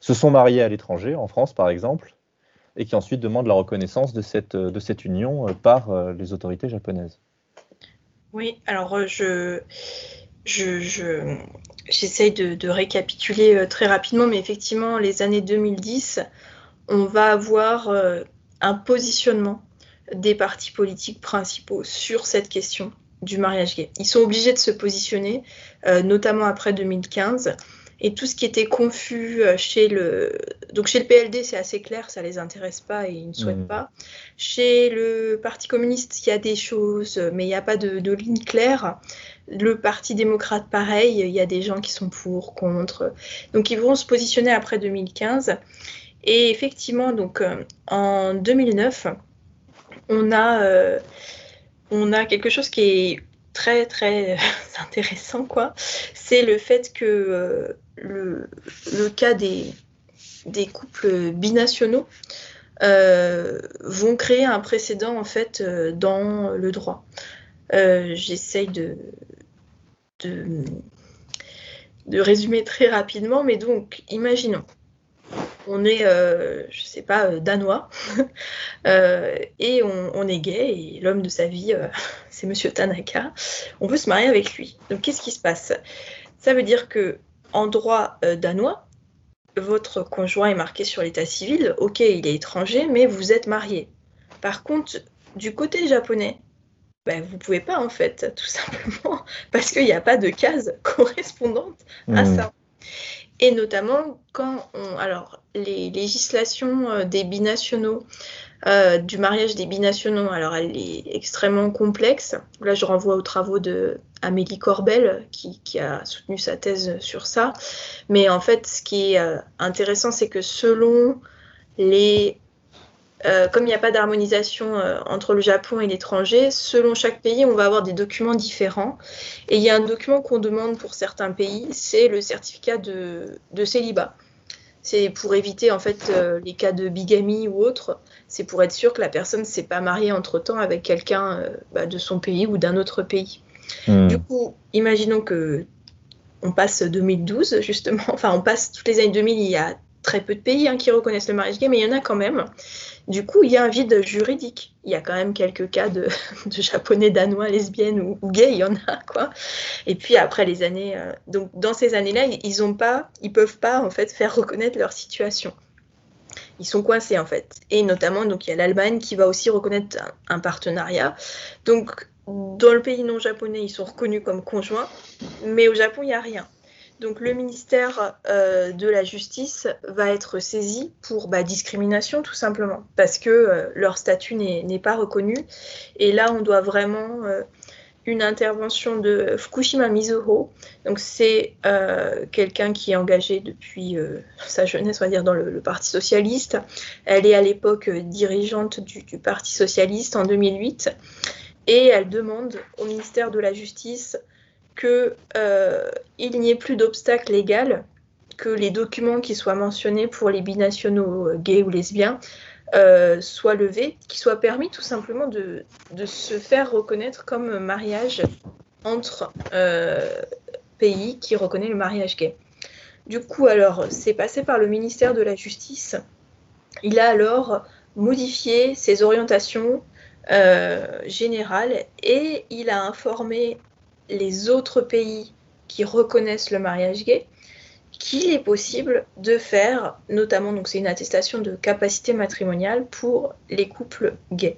se sont mariés à l'étranger, en France par exemple, et qui ensuite demandent la reconnaissance de cette, union euh, par les autorités japonaises. Oui, alors je, je, j'essaye de, récapituler très rapidement, mais effectivement, les années 2010, on va avoir un positionnement des partis politiques principaux sur cette question du mariage gay. Ils sont obligés de se positionner, euh, notamment après 2015. Et tout ce qui était confus euh, chez le. Donc chez le PLD, c'est assez clair, ça les intéresse pas et ils ne souhaitent Mhm. pas. Chez le Parti communiste, il y a des choses, mais il n'y a pas de, de ligne claire. Le Parti démocrate, pareil, il y a des gens qui sont pour, contre. Donc ils vont se positionner après 2015. Et effectivement, donc euh, en 2009, on a, euh, on a quelque chose qui est très très [LAUGHS] intéressant, quoi. C'est le fait que euh, le, cas des, couples binationaux euh, vont créer un précédent en fait euh, dans le droit. Euh, J'essaye de résumer très rapidement, mais donc imaginons, on est, euh, je sais pas, euh, danois, [LAUGHS] euh, et on, on est gay, et l'homme de sa vie, euh, [LAUGHS] c'est Monsieur Tanaka. On veut se marier avec lui. Donc qu'est-ce qui se passe? Ça veut dire que en droit danois, votre conjoint est marqué sur l'état civil, ok, il est étranger, mais vous êtes marié. Par contre, du côté japonais, ben, vous pouvez pas en fait, [LAUGHS] tout simplement, parce qu'il n'y a pas de case correspondante à Mhm. ça. Et notamment quand on. Alors, les législations euh, des binationaux, euh, du mariage des binationaux, alors elle est extrêmement complexe. Là, je renvoie aux travaux de Amélie Corbel, qui, qui a soutenu sa thèse sur ça. Mais en fait, ce qui est euh, intéressant, c'est que selon les. Euh, comme il n'y a pas d'harmonisation euh, entre le Japon et l'étranger, selon chaque pays, on va avoir des documents différents. Et il y a un document qu'on demande pour certains pays, c'est le certificat de, de célibat. C'est pour éviter en fait euh, les cas de bigamie ou autre. C'est pour être sûr que la personne ne s'est pas mariée entre-temps avec quelqu'un bah, de son pays ou d'un autre pays. Mhm. Du coup, imaginons que on passe 2012 justement, [LAUGHS] enfin on passe toutes les années 2000, il y a très peu de pays hein, qui reconnaissent le mariage gay, mais il y en a quand même. Du coup, il y a un vide juridique. Il y a quand même quelques cas de, [LAUGHS] japonais, danois, lesbiennes ou, gays, il y en a quoi. Et puis après les années, euh, donc dans ces années-là, ils, ils ont pas, ils peuvent pas en fait faire reconnaître leur situation. Ils sont coincés en fait. Et notamment, donc il y a l'Allemagne qui va aussi reconnaître un, un partenariat. Donc dans le pays non japonais, ils sont reconnus comme conjoints, mais au Japon, il n'y a rien. Donc le ministère euh, de la Justice va être saisi pour bah, discrimination tout simplement, parce que euh, leur statut n'est pas reconnu. Et là, on doit vraiment euh, une intervention de Fukushima Mizuho. Donc c'est quelqu'un qui est engagé depuis sa jeunesse, on va dire, dans le, Parti socialiste. Elle est à l'époque dirigeante du Parti socialiste en 2008 et elle demande au ministère de la Justice qu'il euh, n'y ait plus d'obstacle légal, que les documents qui soient mentionnés pour les binationaux euh, gays ou lesbiens euh, soient levés, qu'il soit permis tout simplement de, se faire reconnaître comme mariage entre pays qui reconnaît le mariage gay. Du coup, alors, c'est passé par le ministère de la Justice. Il a alors modifié ses orientations générales et il a informé les autres pays qui reconnaissent le mariage gay qu'il est possible de faire, notamment, donc c'est une attestation de capacité matrimoniale pour les couples gays.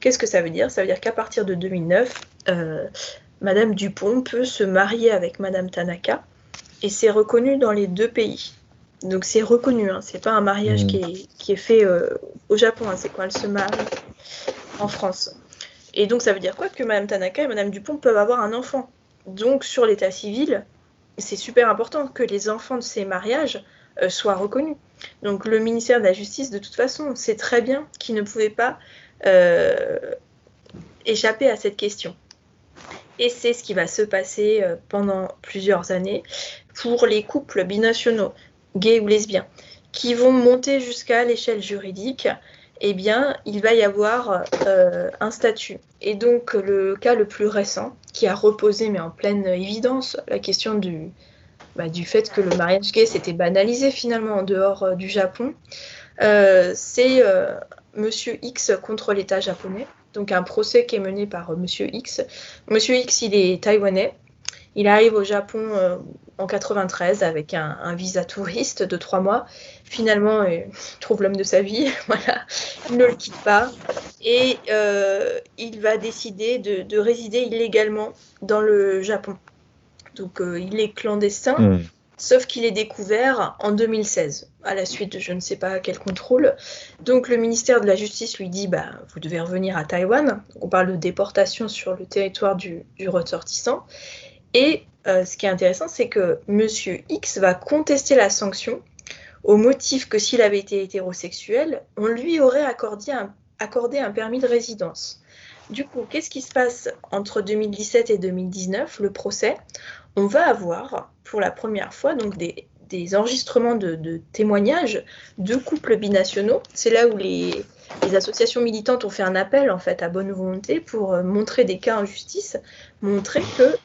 Qu'est-ce que ça veut dire? Ça veut dire qu'à partir de 2009, euh, Madame Dupont peut se marier avec Madame Tanaka et c'est reconnu dans les deux pays. Donc c'est reconnu, hein, c'est pas un mariage Mmh. qui, est, qui est fait euh, au Japon, hein, c'est quand elle se marie en France. Et donc ça veut dire quoi Que Madame Tanaka et Madame Dupont peuvent avoir un enfant? Donc sur l'état civil, c'est super important que les enfants de ces mariages euh, soient reconnus. Donc le ministère de la Justice, de toute façon, sait très bien qu'il ne pouvait pas euh, échapper à cette question. Et c'est ce qui va se passer euh, pendant plusieurs années pour les couples binationaux, gays ou lesbiens, qui vont monter jusqu'à l'échelle juridique. Eh bien, il va y avoir euh, un statut. Et donc, le cas le plus récent, qui a reposé, mais en pleine évidence, la question du, bah, du fait que le mariage gay s'était banalisé finalement en dehors euh, du Japon, euh, c'est Monsieur X contre l'État japonais. Donc un procès qui est mené par Monsieur X. Monsieur X, il est taïwanais. Il arrive au Japon en 93 avec un, un, visa touriste de trois mois. Finalement, euh, il trouve l'homme de sa vie. [LAUGHS] voilà, il ne le quitte pas et euh, il va décider de, de, résider illégalement dans le Japon. Donc euh, il est clandestin. Mmh. sauf qu'il est découvert en 2016, à la suite de je ne sais pas quel contrôle. Donc le ministère de la Justice lui dit bah, vous devez revenir à Taïwan. On parle de déportation sur le territoire du, ressortissant. Et euh, ce qui est intéressant, c'est que Monsieur X va contester la sanction au motif que s'il avait été hétérosexuel, on lui aurait accordé un, permis de résidence. Du coup, qu'est-ce qui se passe entre 2017 et 2019, le procès? On va avoir pour la première fois donc des, enregistrements de, témoignages de couples binationaux. C'est là où les, associations militantes ont fait un appel en fait à bonne volonté pour euh, montrer des cas en justice, montrer que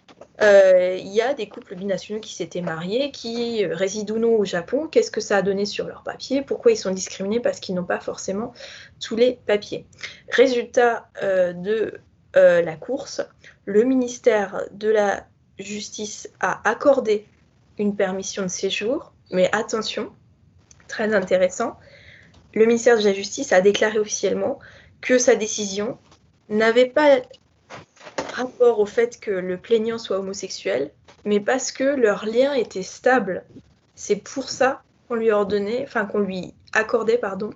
il y a des couples binationaux qui s'étaient mariés, qui résident ou non au Japon. Qu'est-ce que ça a donné sur leurs papiers? Pourquoi ils sont discriminés? Parce qu'ils n'ont pas forcément tous les papiers. Résultat euh, de la course, le ministère de la Justice a accordé une permission de séjour, mais attention, très intéressant, le ministère de la Justice a déclaré officiellement que sa décision n'avait pas rapport au fait que le plaignant soit homosexuel, mais parce que leur lien était stable. C'est pour ça qu'on lui ordonnait, enfin qu'on lui accordait, pardon,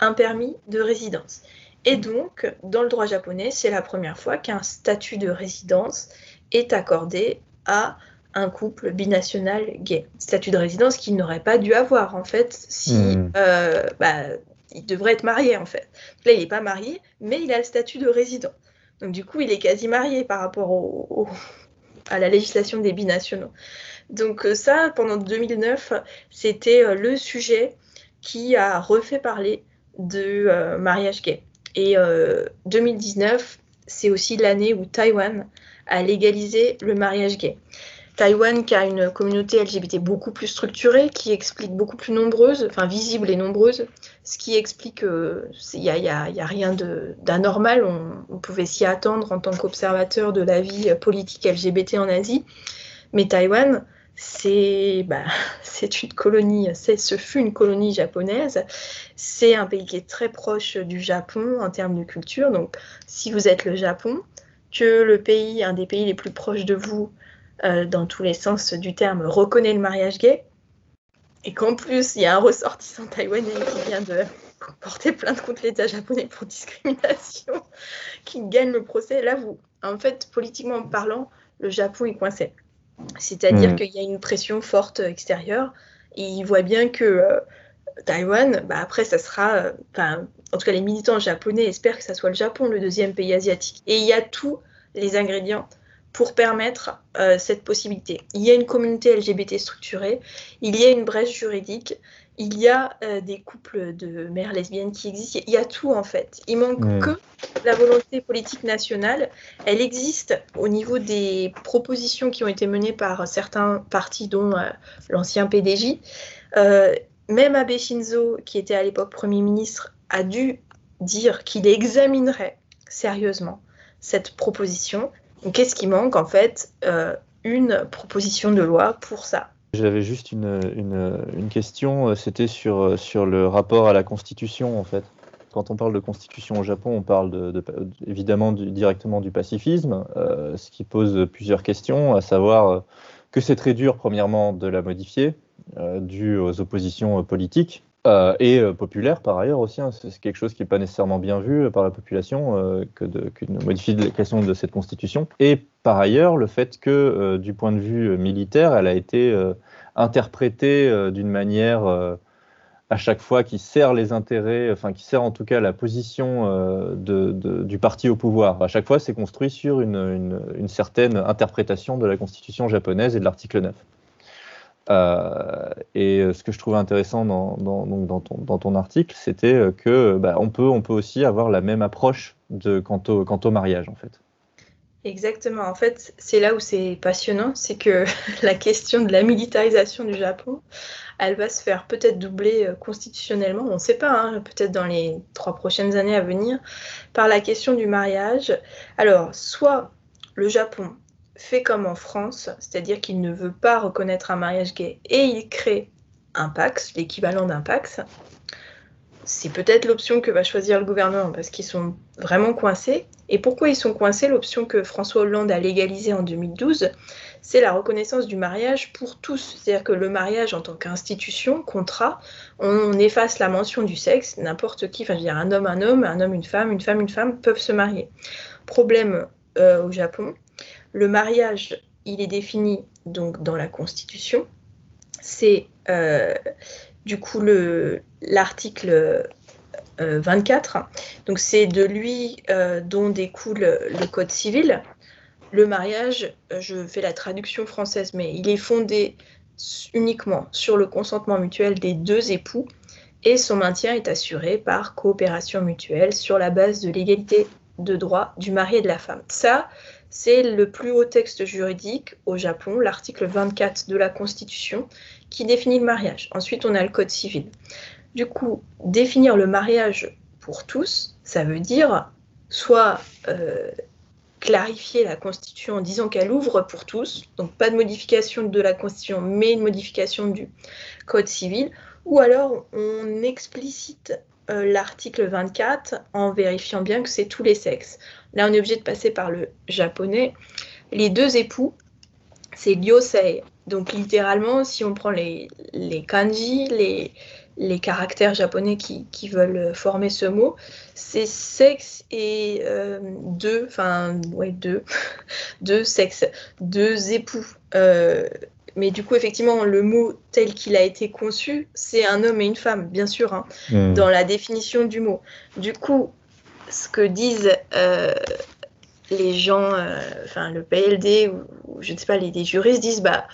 un permis de résidence. Et donc, dans le droit japonais, c'est la première fois qu'un statut de résidence est accordé à un couple binational gay. Statut de résidence qu'il n'aurait pas dû avoir, en fait, si. Hmm. Euh, bah, il devrait être marié, en fait. Là, il n'est pas marié, mais il a le statut de résident. Donc, du coup, il est quasi marié par rapport [LAUGHS] à la législation des binationaux. Donc, euh, ça, pendant 2009, c'était euh, le sujet qui a refait parler de mariage gay. Et 2019, c'est aussi l'année où Taïwan a légalisé le mariage gay. Taïwan qui a une communauté LGBT beaucoup plus structurée, qui explique beaucoup plus nombreuse, enfin visible et nombreuse, ce qui explique qu'il n'y a, a, a, rien d'anormal, on, pouvait s'y attendre en tant qu'observateur de la vie politique LGBT en Asie. Mais Taïwan, c'est bah, [LAUGHS] une colonie, ce fut une colonie japonaise, c'est un pays qui est très proche du Japon en termes de culture, donc si vous êtes le Japon, que le pays, un des pays les plus proches de vous, euh, dans tous les sens du terme, reconnaît le mariage gay, et qu'en plus, il y a un ressortissant taïwanais qui vient de [LAUGHS] porter plainte contre l'État japonais pour discrimination, [LAUGHS] qui gagne le procès, là, vous, en fait, politiquement parlant, le Japon est coincé. C'est-à-dire hmm. qu'il y a une pression forte extérieure, et il voit bien que euh, Taïwan, bah après, ça sera, euh, en tout cas, les militants japonais espèrent que ça soit le Japon, le deuxième pays asiatique. Et il y a tous les ingrédients pour permettre euh, cette possibilité. Il y a une communauté LGBT structurée, il y a une brèche juridique, il y a euh, des couples de mères lesbiennes qui existent, il y a tout en fait. Il manque que la volonté politique nationale. Elle existe au niveau des propositions qui ont été menées par certains partis, dont euh, l'ancien PDJ. même Abe Shinzo, qui était à l'époque Premier ministre, a dû dire qu'il examinerait sérieusement cette proposition Qu'est-ce qui manque en fait euh, Une proposition de loi pour ça? J'avais juste une, une, question, euh, c'était sur, euh, sur le rapport à la Constitution en fait. Quand on parle de Constitution au Japon, on parle de, évidemment directement du pacifisme, ce qui pose plusieurs questions, à savoir que c'est très dur premièrement de la modifier, dû aux oppositions politiques, euh, et euh, populaire par ailleurs aussi. Hein. c'est quelque chose qui n'est pas nécessairement bien vu euh, par la population que qu'une modification de cette constitution. Et par ailleurs, le fait que du point de vue militaire, elle a été interprétée d'une manière à chaque fois qui sert les intérêts, enfin qui sert en tout cas la position de, du parti au pouvoir. À chaque fois, c'est construit sur une, une, certaine interprétation de la constitution japonaise et de l'article 9. Euh, et euh, ce que je trouvais intéressant dans, ton, article, c'était euh, que bah, on, peut, aussi avoir la même approche de, quant, au, quant au mariage, en fait. Exactement. En fait, c'est là où c'est passionnant, c'est que [LAUGHS] la question de la militarisation du Japon, elle va se faire peut-être doubler constitutionnellement, on ne sait pas, hein, peut-être dans les trois prochaines années à venir, par la question du mariage. Alors, soit le Japon fait comme en France, c'est-à-dire qu'il ne veut pas reconnaître un mariage gay et il crée un Pax, l'équivalent d'un Pax, c'est peut-être l'option que va choisir le gouvernement parce qu'ils sont vraiment coincés. Et pourquoi ils sont coincés? L'option que François Hollande a légalisée en 2012, c'est la reconnaissance du mariage pour tous. C'est-à-dire que le mariage en tant qu'institution, contrat, on efface la mention du sexe. N'importe qui, enfin, dire un homme, un homme, un homme, une femme, une femme, une femme peuvent se marier. Problème euh, au Japon, le mariage, il est défini donc dans la Constitution. C'est euh, du coup l'article 24. Euh, donc c'est de lui dont découle le Code civil. Le mariage, je fais la traduction française, mais il est fondé uniquement sur le consentement mutuel des deux époux et son maintien est assuré par coopération mutuelle sur la base de l'égalité de droit du mari et de la femme. Ça, c'est le plus haut texte juridique au Japon, l'article 24 de la Constitution, qui définit le mariage. Ensuite, on a le Code civil. Du coup, définir le mariage pour tous, ça veut dire soit euh, clarifier la Constitution en disant qu'elle ouvre pour tous, donc pas de modification de la Constitution, mais une modification du Code civil, ou alors on explicite euh, l'article 24 en vérifiant bien que c'est tous les sexes. Là, on est obligé de passer par le japonais. Les deux époux, c'est ryosei. Donc, littéralement, si on prend les, les kanji, les, les caractères japonais qui, qui, veulent former ce mot, c'est sexe et euh, deux, enfin, ouais, deux, [LAUGHS] deux sexes, deux époux. Euh, mais du coup, effectivement, le mot tel qu'il a été conçu, c'est un homme et une femme, bien sûr, hein, hmm. dans la définition du mot. Du coup, ce que disent euh, les gens, euh, enfin le PLD ou, je ne sais pas, les, juristes disent, bah,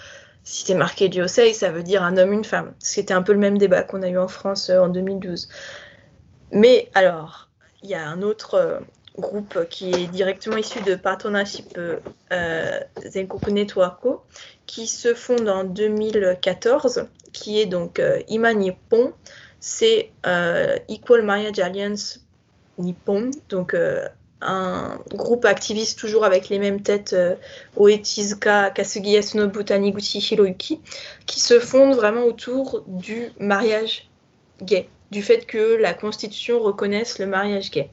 si c'est marqué diocèse, ça veut dire un homme, une femme. C'était un peu le même débat qu'on a eu en France euh, en 2012. Mais alors, il y a un autre groupe qui est directement issu de Partnership euh, Networko, qui se fonde en 2014, qui est donc euh, Ima Nippon, c'est Equal Marriage Alliance Nippon, donc euh, un groupe activiste toujours avec les mêmes têtes, Oetizuka, Kasugi Yasunobu, Taniguchi Hiroyuki, qui se fonde vraiment autour du mariage gay, du fait que la Constitution reconnaisse le mariage gay.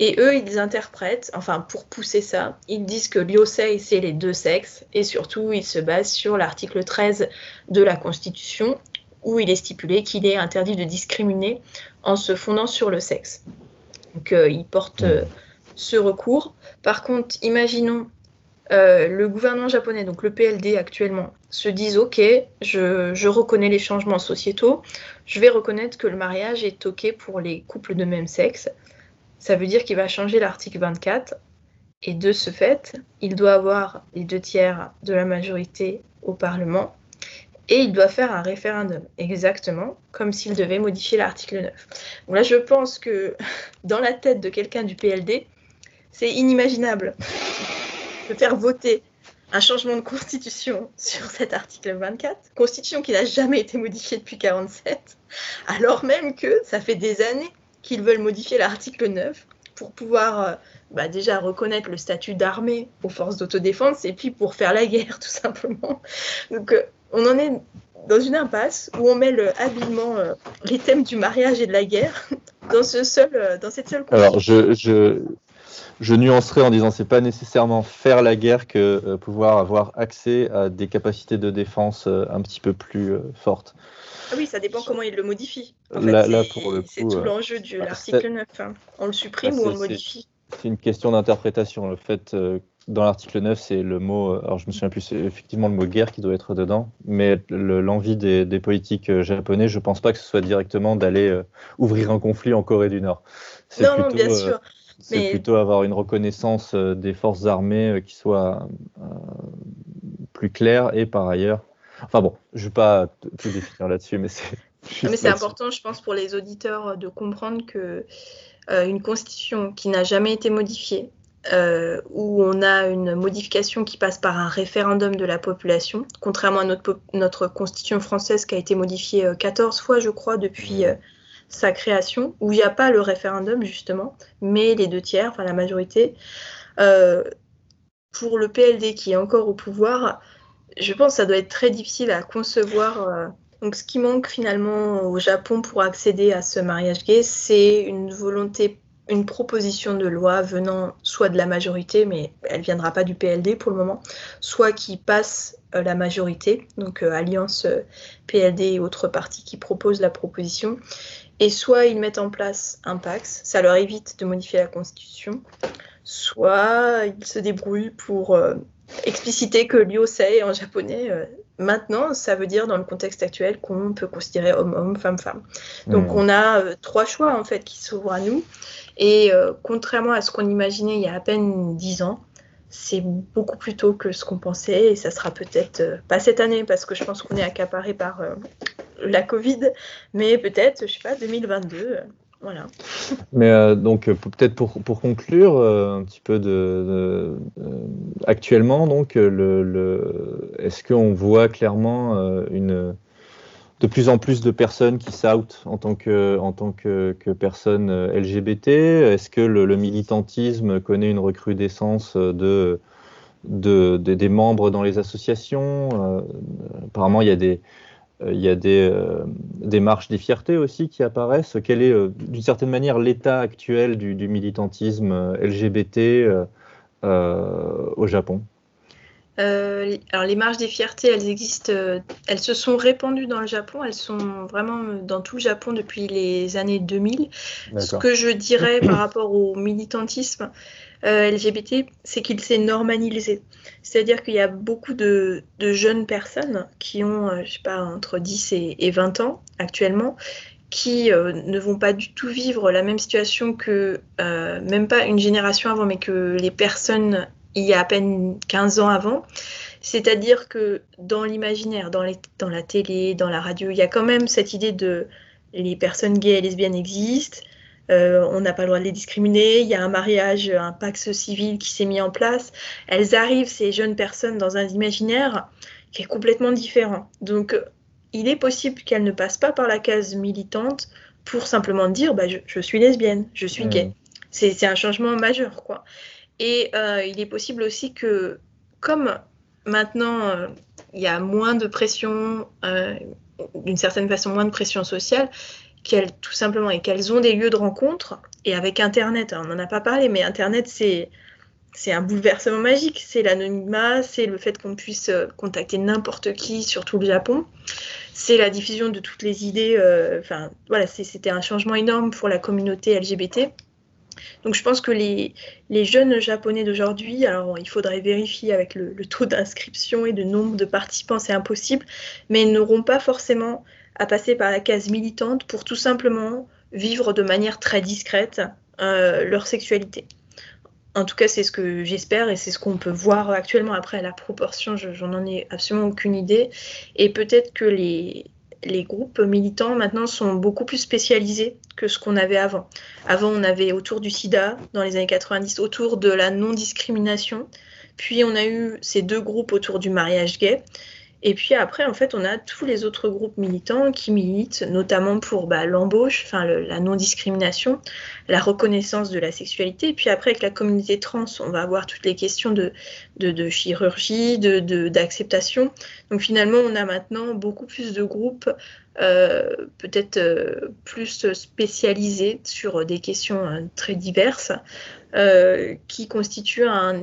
Et eux, ils interprètent, enfin pour pousser ça, ils disent que l'Iosei, c'est les deux sexes, et surtout, ils se basent sur l'article 13 de la Constitution, où il est stipulé qu'il est interdit de discriminer en se fondant sur le sexe. Donc, euh, ils portent euh, ce recours. Par contre, imaginons euh, le gouvernement japonais, donc le PLD actuellement, se disent OK, je, je, reconnais les changements sociétaux, je vais reconnaître que le mariage est OK pour les couples de même sexe. Ça veut dire qu'il va changer l'article 24 et de ce fait, il doit avoir les deux tiers de la majorité au Parlement et il doit faire un référendum, exactement comme s'il devait modifier l'article 9. Donc là, je pense que [LAUGHS] dans la tête de quelqu'un du PLD, c'est inimaginable de faire voter un changement de constitution [LAUGHS] sur cet article 24, constitution qui n'a jamais été modifiée depuis 47, alors même que ça fait des années qu'ils veulent modifier l'article 9 pour pouvoir euh, bah, déjà reconnaître le statut d'armée aux forces d'autodéfense et puis pour faire la guerre [LAUGHS] tout simplement. Donc euh, on en est dans une impasse où on mêle habilement euh, les thèmes du mariage et de la guerre [LAUGHS] dans, ce seul, dans cette seule Alors je, je, je nuancerai en disant c'est pas nécessairement faire la guerre que pouvoir avoir accès à des capacités de défense un petit peu plus fortes. Ah oui, ça dépend comment il le modifie. c'est tout euh, l'enjeu de bah, l'article 9. Hein. On le supprime bah, ou on le modifie C'est une question d'interprétation. Le fait, euh, dans l'article 9, c'est le mot, euh, alors je me souviens plus, c'est effectivement le mot guerre qui doit être dedans, mais l'envie des, politiques japonais, je pense pas que ce soit directement d'aller ouvrir un conflit en Corée du Nord. Non, non, bien sûr. C'est plutôt avoir une reconnaissance des forces armées qui soit plus claire et par ailleurs Enfin bon, je ne vais pas tout définir là-dessus, mais c'est. [LAUGHS] Mais c'est important, je pense, pour les auditeurs de comprendre que euh, une constitution qui n'a jamais été modifiée, euh, où on a une modification qui passe par un référendum de la population, contrairement à notre, notre constitution française qui a été modifiée 14 euh, fois, je crois, depuis sa création, où il n'y a pas le référendum, justement, mais les deux tiers, enfin la majorité. pour le PLD qui est encore au pouvoir, je pense que ça doit être très difficile à concevoir euh, Donc, ce qui manque finalement au Japon pour accéder à ce mariage gay, c'est une volonté, une proposition de loi venant soit de la majorité, mais elle viendra pas du PLD pour le moment, soit qui passe euh, la majorité, donc euh, Alliance euh, PLD et autres partis qui proposent la proposition, et soit ils mettent en place un Pax, ça leur évite de modifier la Constitution, soit ils se débrouillent pour expliciter que lyosei en japonais Maintenant, ça veut dire dans le contexte actuel qu'on peut considérer homme-homme, femme-femme. Donc hmm. on a trois choix en fait qui s'ouvrent à nous. Et euh, contrairement à ce qu'on imaginait il y a à peine dix ans, c'est beaucoup plus tôt que ce qu'on pensait et ça sera peut-être euh, pas cette année parce que je pense qu'on est accaparé par la Covid, mais peut-être, je sais pas, 2022. Voilà. [LAUGHS] Mais euh, donc euh, peut-être pour, pour, conclure euh, un petit peu de, actuellement donc le est-ce qu'on voit clairement une de plus en plus de personnes qui s'outent en tant que en LGBT Est-ce que le, militantisme connaît une recrudescence de, de, des membres dans les associations Apparemment il y a des euh, il euh, marches des fiertés aussi qui apparaissent. Quel est, euh, d'une certaine manière, l'état actuel du, militantisme LGBT au Japon? Alors les marches des fiertés, elles existent, elles se sont répandues dans le Japon, elles sont vraiment dans tout le Japon depuis les années 2000. Ce que je dirais par rapport au militantisme, euh, LGBT, c'est qu'il s'est normalisé. C'est-à-dire qu'il y a beaucoup de, jeunes personnes qui ont, euh, je sais pas, entre 10 et, 20 ans actuellement, qui euh, ne vont pas du tout vivre la même situation que, même pas une génération avant, mais que les personnes il y a à peine 15 ans avant. C'est-à-dire que dans l'imaginaire, dans, dans la télé, dans la radio, il y a quand même cette idée de les personnes gays et lesbiennes existent, euh, on n'a pas le droit de les discriminer, il y a un mariage, un pax civil qui s'est mis en place. Elles arrivent, ces jeunes personnes, dans un imaginaire qui est complètement différent. Donc, il est possible qu'elles ne passent pas par la case militante pour simplement dire bah, je, suis lesbienne, je suis gay. Mmh. C'est un changement majeur, quoi. Et euh, il est possible aussi que, comme maintenant, euh, il y a moins de pression, d'une certaine façon, moins de pression sociale, qu'elles tout simplement et qu'elles ont des lieux de rencontre et avec Internet, on n'en a pas parlé, mais Internet c'est c'est un bouleversement magique, c'est l'anonymat, c'est le fait qu'on puisse euh, contacter n'importe qui sur tout le Japon, c'est la diffusion de toutes les idées. Euh, enfin voilà, c'était un changement énorme pour la communauté LGBT. Donc je pense que les, jeunes japonais d'aujourd'hui, alors il faudrait vérifier avec le, le taux d'inscription et de nombre de participants, c'est impossible, mais n'auront pas forcément à passer par la case militante pour tout simplement vivre de manière très discrète euh, leur sexualité. En tout cas, c'est ce que j'espère et c'est ce qu'on peut voir actuellement. Après, la proportion, j'en en ai absolument aucune idée. Et peut-être que les, les groupes militants maintenant sont beaucoup plus spécialisés que ce qu'on avait avant. Avant, on avait autour du sida, dans les années 90, autour de la non-discrimination. Puis on a eu ces deux groupes autour du mariage gay. Et puis après, en fait, on a tous les autres groupes militants qui militent notamment pour bah, l'embauche, enfin la non-discrimination, la reconnaissance de la sexualité. Et puis après, avec la communauté trans, on va avoir toutes les questions de, de, de chirurgie, d'acceptation. Donc finalement, on a maintenant beaucoup plus de groupes, euh, peut-être euh, plus spécialisés sur des questions euh, très diverses, euh, qui constituent un,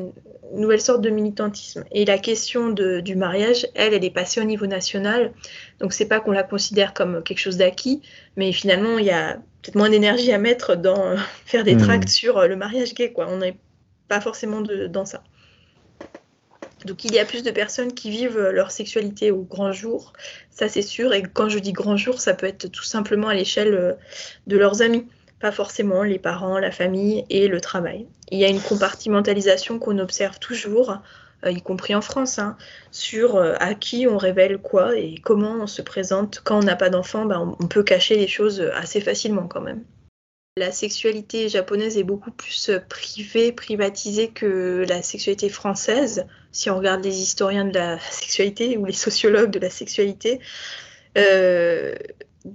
nouvelle sorte de militantisme. Et la question de, du mariage, elle, elle est passée au niveau national. Donc c'est pas qu'on la considère comme quelque chose d'acquis, mais finalement il y a peut-être moins d'énergie à mettre dans [LAUGHS] faire des hmm. tracts sur euh, le mariage gay. Quoi. On n'est pas forcément de, dans ça. Donc il y a plus de personnes qui vivent leur sexualité au grand jour, ça c'est sûr. Et quand je dis grand jour, ça peut être tout simplement à l'échelle euh, de leurs amis pas forcément les parents, la famille et le travail. Il y a une compartimentalisation qu'on observe toujours, euh, y compris en France, hein, sur euh, à qui on révèle quoi et comment on se présente. Quand on n'a pas d'enfant, ben, on peut cacher les choses assez facilement quand même. La sexualité japonaise est beaucoup plus privée, privatisée que la sexualité française. Si on regarde les historiens de la [LAUGHS] sexualité ou les sociologues de la sexualité, euh,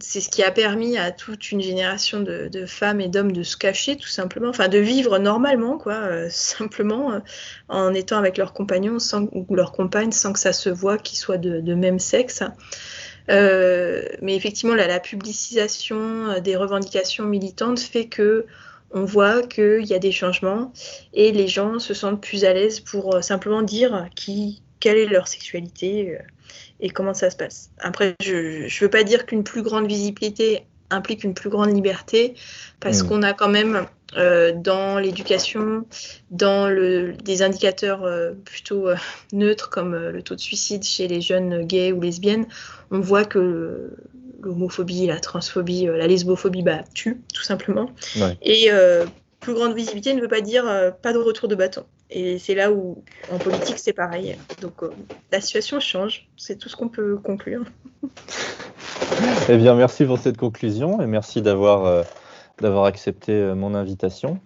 c'est ce qui a permis à toute une génération de, femmes et d'hommes de se cacher tout simplement, enfin de vivre normalement, quoi, euh, [LAUGHS] simplement euh, en étant avec leurs compagnons sans, ou leurs compagnes sans que ça se voit qu'ils soient de, même sexe. mais effectivement, la publicisation des revendications militantes fait que on voit qu'il y a des changements et les gens se sentent plus à l'aise pour euh, simplement dire qui, quelle est leur sexualité euh, et comment ça se passe. Après, je ne veux pas dire qu'une plus grande visibilité implique une plus grande liberté, parce mm. qu'on a quand même euh, dans l'éducation, dans le, des indicateurs plutôt neutres comme le taux de suicide chez les jeunes gays ou lesbiennes, on voit que l'homophobie, la transphobie, euh, la lesbophobie bah, tue, tout simplement. Et euh, plus grande visibilité ne veut pas dire euh, pas de retour de bâton. Et c'est là où, en politique, c'est pareil. Donc, la situation change. C'est tout ce qu'on peut conclure. eh bien, merci pour cette conclusion et merci d'avoir d'avoir accepté mon invitation.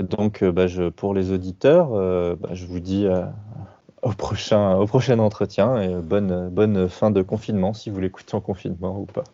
Donc, bah, pour les auditeurs, bah, je vous dis au prochain, au prochain entretien et bonne, bonne fin de confinement si vous l'écoutez en confinement ou pas.